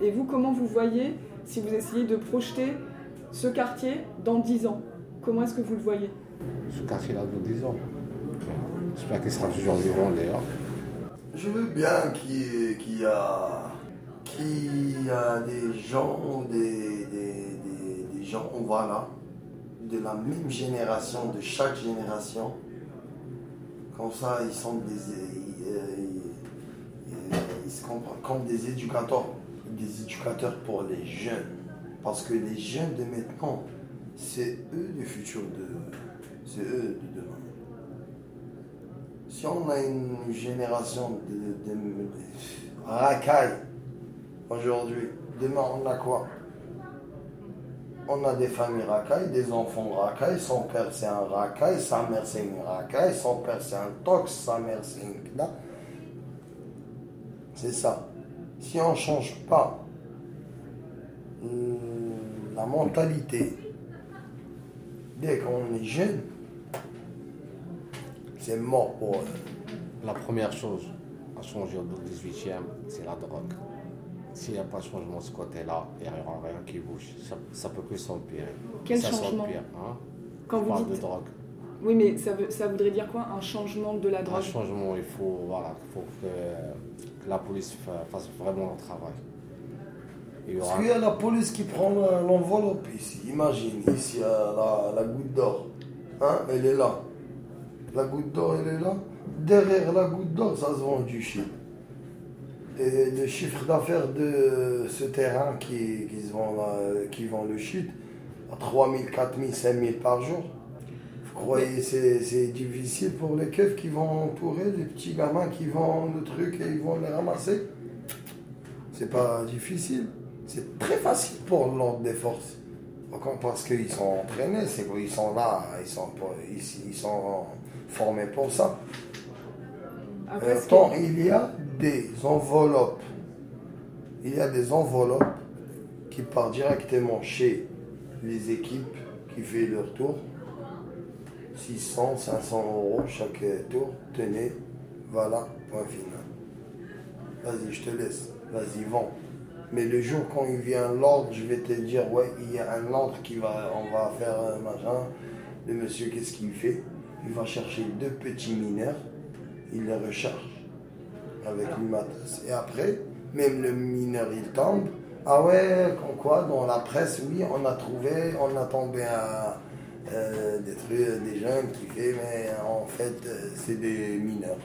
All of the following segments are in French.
Et vous, comment vous voyez, si vous essayez de projeter ce quartier dans 10 ans? Comment est-ce que vous le voyez? Ce quartier-là dans 10 ans. J'espère qu'il sera toujours vivant d'ailleurs. Je veux bien qu'il y, a, qu'il a des gens, des, des, gens, voilà, de la même génération, de chaque génération. Comme ça, ils sont des, ils se comprennent comme des éducateurs, des éducateurs pour les jeunes. Parce que les jeunes de maintenant, c'est eux le futur de. C'est eux de demain. Si on a une génération de, racailles aujourd'hui, demain on a quoi? On a des familles racailles, des enfants racailles, son père c'est un racaille, sa mère c'est une racaille, son père c'est un tox, sa mère c'est une. C'est ça. Si on ne change pas hum, la mentalité dès qu'on est jeune, c'est mort pour eux. La première chose à changer au 18e, c'est la drogue. S'il n'y a pas de changement de ce côté-là, il n'y aura rien qui bouge. Ça, peut que s'empirer. Quel changement hein? Quand vous dites... de drogue. Oui, mais ça, veut, ça voudrait dire quoi Un changement de la drogue? Un changement, il faut, voilà, faut que, la police fasse vraiment le travail. Parce qu'il y a la police qui prend l'enveloppe ici. Imagine, ici, la, la goutte d'or. Hein, elle est là. La goutte d'or, elle est là. Derrière la goutte d'or, ça se vend du shit. Et le chiffre d'affaires de ce terrain qui, qui, se vend, qui vend le shit, à 3 000, 4 000, 5 000 par jour. Vous croyez c'est, c'est difficile pour les keufs qui vont entourer les petits gamins qui vendent le truc et ils vont les ramasser C'est pas difficile. C'est très facile pour l'ordre des forces. Parce qu'ils sont entraînés, c'est qu'ils sont là, ils sont, ils, ils sont formés pour ça. Après, il y a des enveloppes. Il y a des enveloppes qui partent directement chez les équipes qui font leur tour. 600, 500 euros chaque tour. Tenez, voilà, point final. Vas-y, je te laisse. Vas-y, vends. Mais le jour quand il vient l'ordre, je vais te dire, ouais, il y a un ordre qui va, on va faire un machin. Le monsieur, qu'est-ce qu'il fait? Il va chercher deux petits mineurs, il les recharge avec une matos. Et après, même le mineur, il tombe. Ah ouais, quoi Dans la presse, oui, on a trouvé, on a tombé à euh, des trucs, des jeunes qui fait, mais en fait, euh, c'est des mineurs.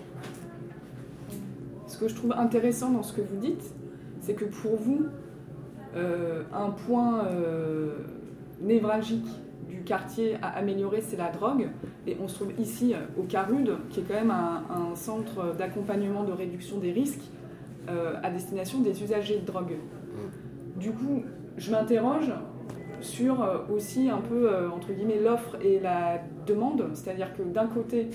Ce que je trouve intéressant dans ce que vous dites, c'est que pour vous, euh, un point euh, névralgique du quartier à améliorer, c'est la drogue. Et on se trouve ici au Carude, qui est quand même un, centre d'accompagnement de réduction des risques à destination des usagers de drogue. Mm. Du coup, je m'interroge sur aussi un peu, entre guillemets, l'offre et la demande. C'est-à-dire que d'un côté,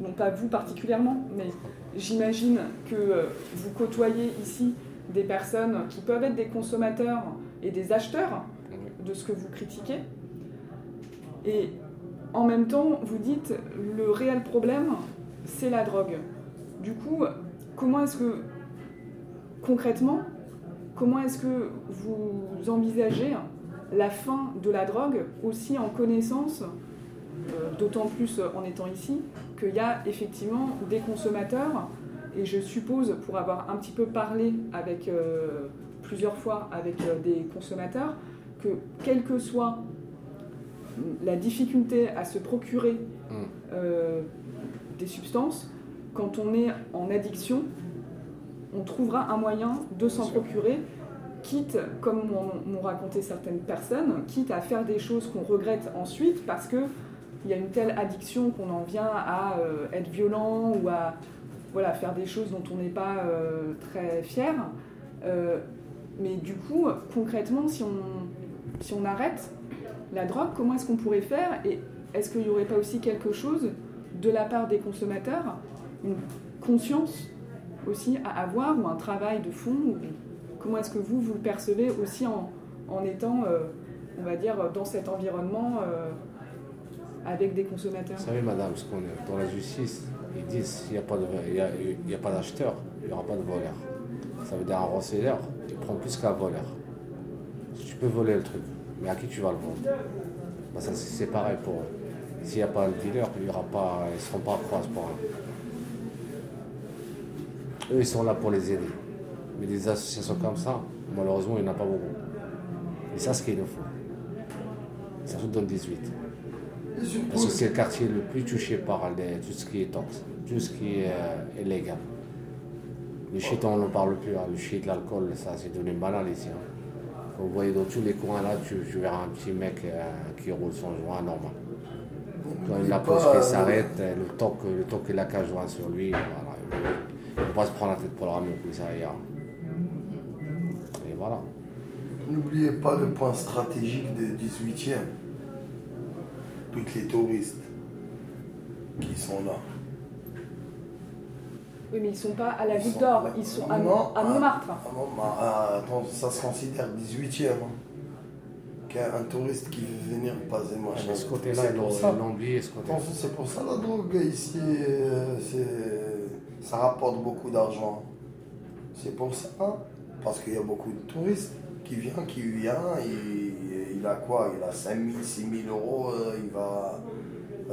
non pas vous particulièrement, mais j'imagine que vous côtoyez ici des personnes qui peuvent être des consommateurs et des acheteurs de ce que vous critiquez. Et en même temps, vous dites le réel problème, c'est la drogue. Du coup, comment est-ce que, concrètement, comment est-ce que vous envisagez la fin de la drogue aussi en connaissance, euh, d'autant plus en étant ici, qu'il y a effectivement des consommateurs et je suppose, pour avoir un petit peu parlé avec, euh, plusieurs fois avec euh, des consommateurs, que quelle que soit la difficulté à se procurer mm. euh, des substances, quand on est en addiction, on trouvera un moyen de s'en procurer, quitte, comme m'ont raconté certaines personnes, quitte à faire des choses qu'on regrette ensuite parce que il y a une telle addiction qu'on en vient à être violent ou à voilà, faire des choses dont on n'est pas euh, très fier. Euh, mais du coup, concrètement, si on, si on arrête la drogue, comment est-ce qu'on pourrait faire Et est-ce qu'il n'y aurait pas aussi quelque chose de la part des consommateurs, une conscience aussi à avoir ou un travail de fond Comment est-ce que vous, vous le percevez aussi en, en étant, euh, on va dire, dans cet environnement avec des consommateurs Vous savez, madame, ce dans la justice, ils disent qu'il n'y a pas d'acheteur, il n'y aura pas de voleur. Ça veut dire un receleur, il prend plus qu'un voleur. Tu peux voler le truc, mais à qui tu vas le vendre? Bah, ça, C'est pareil pour eux. S'il n'y a pas un dealer, il y aura pas, ils ne seront pas à pour un. Eux, ils sont là pour les aider. Mais des associations comme ça, malheureusement, il n'y en a pas beaucoup. Et ça, ce qu'il nous faut. Surtout dans le 18. Parce que c'est le quartier le plus touché par tout ce qui est toxique, tout ce qui est euh, illégal. Le shit, on n'en parle plus. Hein. Le shit, l'alcool, ça, c'est devenu banal ici. Hein. Vous voyez dans tous les coins là, tu, verras un petit mec euh, qui roule son joint normal. Quand la pause qui s'arrête, euh, le temps qu'il a qu'à joint sur lui, voilà, il ne faut pas se prendre la tête pour le ramener au ça Et voilà. N'oubliez pas le point stratégique du 18e. Tous les touristes qui sont là. Oui, mais ils ne sont pas à la Goutte d'Or, ils sont à, Montmartre. attends, ça se considère 18e. Hein. Qu'un touriste qui veut venir passer moi. Ah, ce côté-là, ils l'ont oublié. C'est pour ça la drogue ici, euh, ça rapporte beaucoup d'argent. C'est pour ça. Hein. Parce qu'il y a beaucoup de touristes qui viennent, qui viennent, il, a quoi? Il a 5 000, 6 000 euros, euh, il va,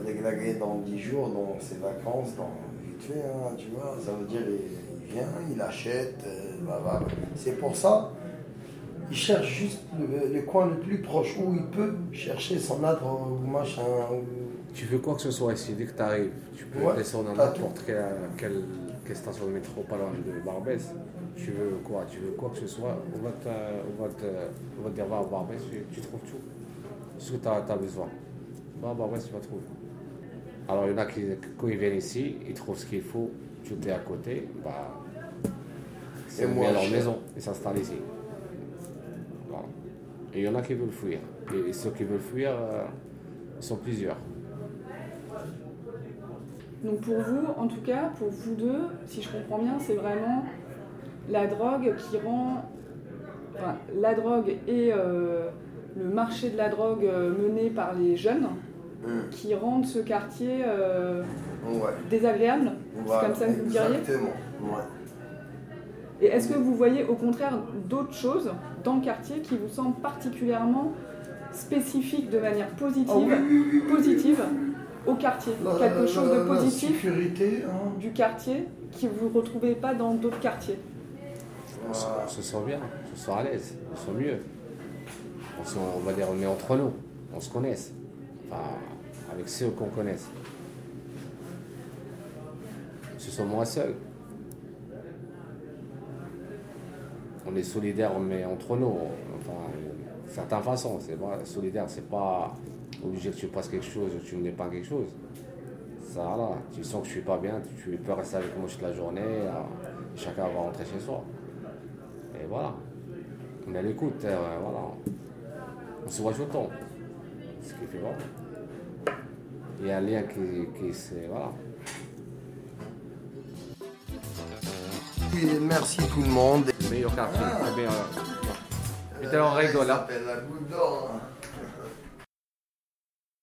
déglaguer dans 10 jours, dans ses vacances, dans vite fait, hein, tu vois. Ça veut dire, il, vient, il achète, euh, c'est pour ça. Il cherche juste le, coin le plus proche où il peut chercher son adre ou machin. Tu veux quoi que ce soit ici, dès que tu arrives, tu peux descendre dans n'importe quelle, station de métro pas loin de Barbès tu veux quoi, tu veux quoi que ce soit, on va te, on va te, on va te dire va à Barbès, tu, trouves tout, ce que tu as, besoin. Va à Barbès, tu vas trouver. Alors il y en a qui, quand ils viennent ici, ils trouvent ce qu'il faut, tout est à côté, bah, c'est à leur maison, ils s'installent ici. Et il y en a qui veulent fuir. Et, ceux qui veulent fuir euh, sont plusieurs. Donc pour vous, en tout cas, pour vous deux, si je comprends bien, c'est vraiment la drogue qui rend. la drogue et euh, le marché de la drogue euh, mené par les jeunes hmm. qui rendent ce quartier euh, désagréable. C'est comme ça que vous diriez Exactement. Et est-ce que vous voyez au contraire d'autres choses dans le quartier qui vous semblent particulièrement spécifiques de manière positive, ah positive au quartier Quelque chose de positif hein. du quartier qui vous ne retrouvez pas dans d'autres quartiers on, se sent bien, on se sent à l'aise, on se sent mieux. On, va dire, on est entre nous, on se connaisse. Enfin, avec ceux qu'on connaisse. On se sent moins seul. On est solidaire, mais entre nous. Enfin, certaines façons. C'est vrai, solidaire, c'est pas obligé que tu passes quelque chose ou tu ne pas quelque chose. Ça, là, tu sens que je suis pas bien, tu peux rester avec moi toute la journée, chacun va rentrer chez soi. Et voilà. On est à l'écoute, euh, voilà. On se voit tout le temps. Ce qui fait bon. Il y a un lien qui, qui c'est. Voilà. merci tout le monde. Meilleur quartier. Ah. Bien, on rigole. Hein. la goutte d'or. Hein.